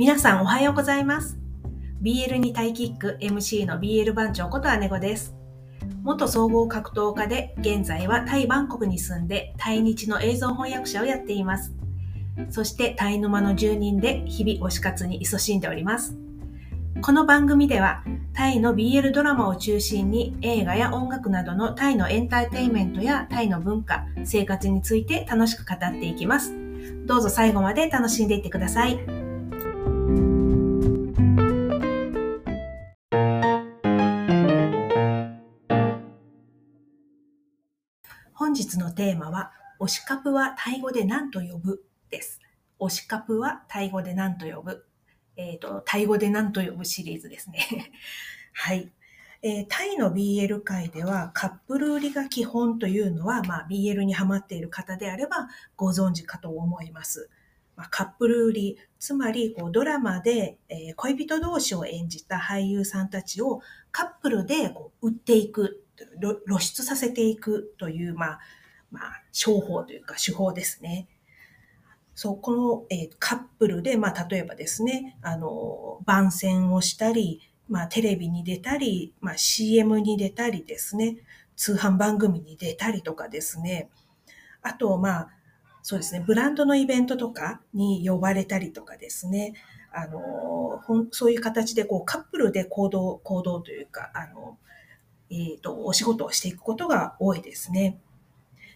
皆さんおはようございます。BL にタイキック MC の BL 番長こと姉子です。元総合格闘家で現在はタイバンコクに住んでタイ日の映像翻訳者をやっています。そしてタイ沼の住人で日々推し活に勤しんでおります。この番組ではタイの BL ドラマを中心に映画や音楽などのタイのエンターテインメントやタイの文化、生活について楽しく語っていきます。どうぞ最後まで楽しんでいってください。本日のテーマは、推しカプはタイ語で何と呼ぶです。推しカプはタイ語で何と呼ぶ。えっ、と、タイ語で何と呼ぶシリーズですね。はい。えータイの BL 界ではカップル売りが基本というのは、まあ、BL にハマっている方であればご存知かと思います。ま、カップル売り、つまりこうドラマで、え恋人同士を演じた俳優さんたちをカップルでこう売っていく、露出させていくという、まあ、まあ、商法というか手法ですね。そう、この、えーカップルで、まあ、例えばですね、あの、番宣をしたり、まあ、テレビに出たり、まあ、CM に出たりですね、通販番組に出たりとかですね、あと、まあ、そうですね、ブランドのイベントとかに呼ばれたりとかですね、あの、ほんそういう形で、こう、カップルで行動、行動というか、あの、えっ、と、お仕事をしていくことが多いですね。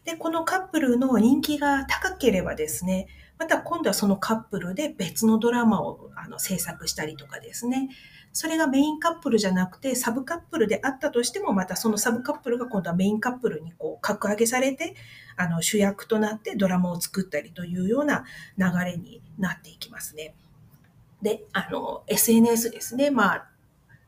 で、このカップルの人気が高ければですね、また今度はそのカップルで別のドラマをあの制作したりとかですね、それがメインカップルじゃなくてサブカップルであったとしても、またそのサブカップルが今度はメインカップルにこう格上げされて、あの主役となってドラマを作ったりというような流れになっていきますね。で、あの、SNS ですね。まあ、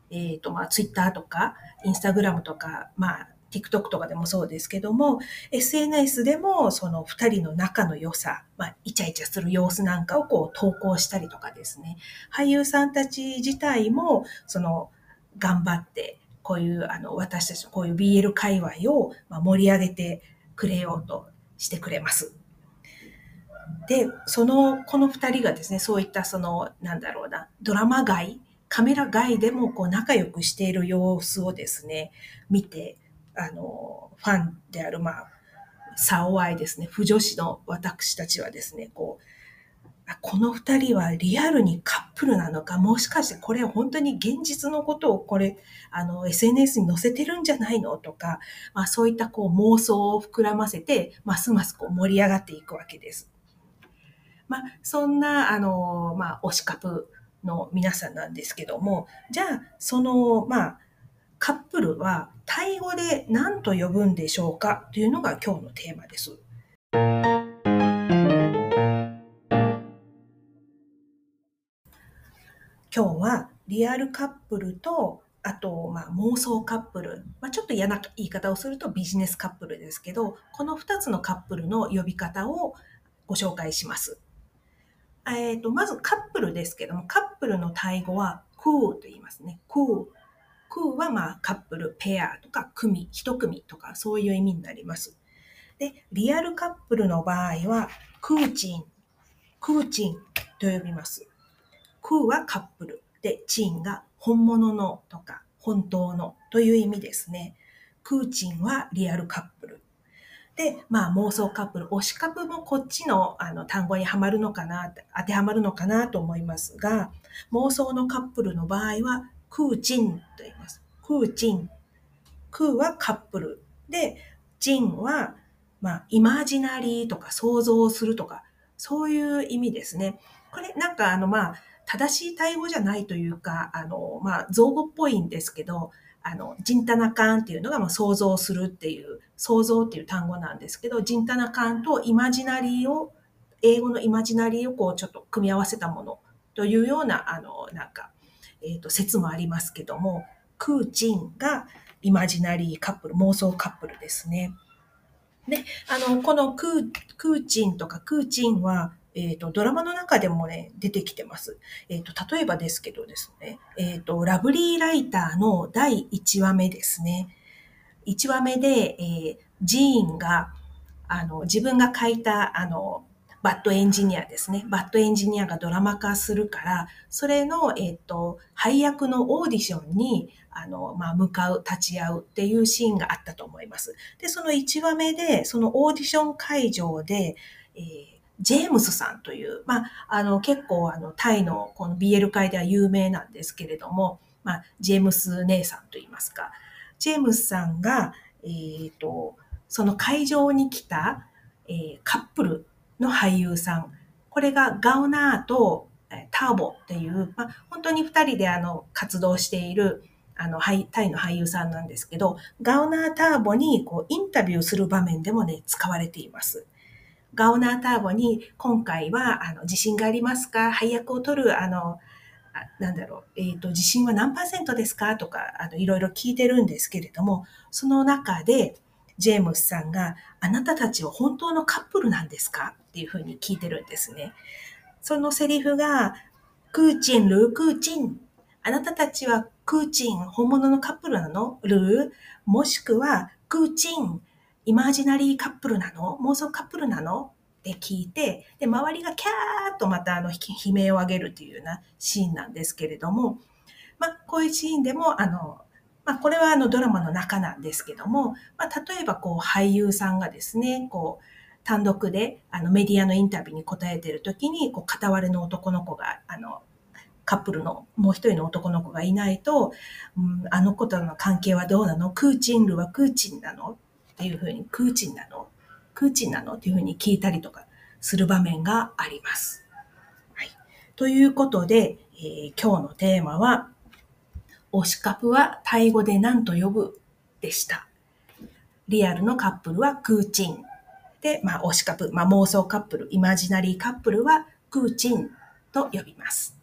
えっ、と、まあ、Twitter とか、Instagram とか、まあ、TikTok とかでもそうですけども、SNS でもその二人の仲の良さ、まあ、イチャイチャする様子なんかをこう投稿したりとかですね。俳優さんたち自体も、その、頑張って、こういう、あの、私たちのこういう BL 界隈を盛り上げてくれようとしてくれます。で、その、この二人がですね、そういったその、なんだろうな、ドラマ外、カメラ外でもこう仲良くしている様子をですね、見て、あの、ファンである、まあ、サオアイですね、不女子の私たちはですね、こう、この二人はリアルにカップルなのか、もしかしてこれ本当に現実のことをこれ、あの、SNS に載せてるんじゃないの？とか、まあそういったこう妄想を膨らませて、ますますこう盛り上がっていくわけです。まあそんな、あの、まあ推しカプの皆さんなんですけども、じゃあ、その、まあ、カップルはタイ語で何と呼ぶんでしょうかというのが今日のテーマです。今日はリアルカップルと、あと、まあ、妄想カップル、まあ、ちょっと嫌な言い方をするとビジネスカップルですけど、この2つのカップルの呼び方をご紹介します。えっ、と、まずカップルですけども、カップルのタイ語はクーと言いますね。クー。クーはまあカップル、ペアとか組、一組とかそういう意味になります。で、リアルカップルの場合はクーチン、クーチンと呼びます。クーはカップル。で、チンが本物のとか本当のという意味ですね。クーチンはリアルカップル。で、まあ妄想カップル、推しカップもこっちのあの単語にはまるのかな、当てはまるのかなと思いますが、妄想のカップルの場合はクーチンと言います。クーチン。クーはカップル。で、チンは、まあ、イマジナリーとか想像するとか、そういう意味ですね。これ、なんかあの、まあ、正しいタイ語じゃないというか、あの、まあ、造語っぽいんですけど、あの、ジンタナカンっていうのが、まあ、想像するっていう、想像っていう単語なんですけど、ジンタナカンとイマジナリーを、英語のイマジナリーをこう、ちょっと組み合わせたものというような、あの、なんか、えっ、と、説もありますけども、คู่จิ้น が imaginary couple、妄想カップルですね。で、あの、このクー、คู่จิ้น とか คู่จิ้น は、えっ、と、ドラマの中でもね、出てきてます。えっ、と、例えばですけどですね、えっ、と、 Lovely Writer の第1話目ですね。1話目で、えージーンが、あの、自分が書いた、あの、 Bad Engineer ですね。 Bad Engineer がドラマ化するから、それの、えっ、と、配役のオーディションに、あの、まあ、向かう、立ち会うっていうシーンがあったと思います。で、その1話目で、そのオーディション会場で、えー、ジェームスさんという、まあ、あの、結構、あの、タイのこの BL 界では有名なんですけれども、まあ、ジェームス姉さんと言いますか、ジェームスさんが、えっ、ー、と、その会場に来た、えー、カップルの俳優さん。これがガウナーとターボっていう、まあ、本当に二人であの活動しているあの、タイの俳優さんなんですけど、ガウナーターボにこうインタビューする場面でもね、使われています。ガウナーターボに今回はあの自信がありますか？配役を取るあのなんだろう、えっ、ー、と、自信は何パーセントですか？とか、あの、いろいろ聞いてるんですけれども、その中で、ジェームスさんが、あなたたちは本当のカップルなんですか？っていうふうに聞いてるんですね。そのセリフが、クーチン、ルークーチン。あなたたちはクーチン、本物のカップルなの？ルー。もしくは、クーチン、イマジナリーカップルなの？妄想カップルなの？って聞いて、で、周りがキャーッとまたあの悲鳴を上げるというようなシーンなんですけれども、まあ、こういうシーンでも、あの、まあ、これはあのドラマの中なんですけども、まあ、例えばこう俳優さんがですね、こう、単独であのメディアのインタビューに答えているときに、こう、片割れの男の子が、あの、カップルのもう一人の男の子がいないと、うん、あの子との関係はどうなの？クーチンルはクーチンなの？っていうふうに、クーチンなの？クーチンなの？っていうふうに聞いたりとかする場面があります。はい。ということで、えー、今日のテーマは、推しカプはタイ語で何と呼ぶでした。リアルのカップルはクーチン。で、まあ、推しカップ、まあ、妄想カップル、イマジナリーカップルはクーチンと呼びます。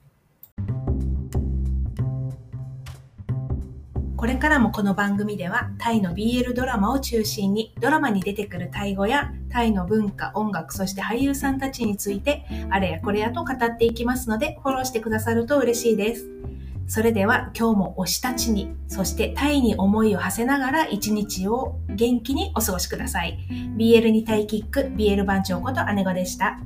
これからもこの番組ではタイの BL ドラマを中心にドラマに出てくるタイ語やタイの文化、音楽、そして俳優さんたちについてあれやこれやと語っていきますのでフォローしてくださると嬉しいです。それでは今日も推したちに、そしてタイに思いを馳せながら一日を元気にお過ごしください。BL にタイキック、BL 番長こと姉子でした。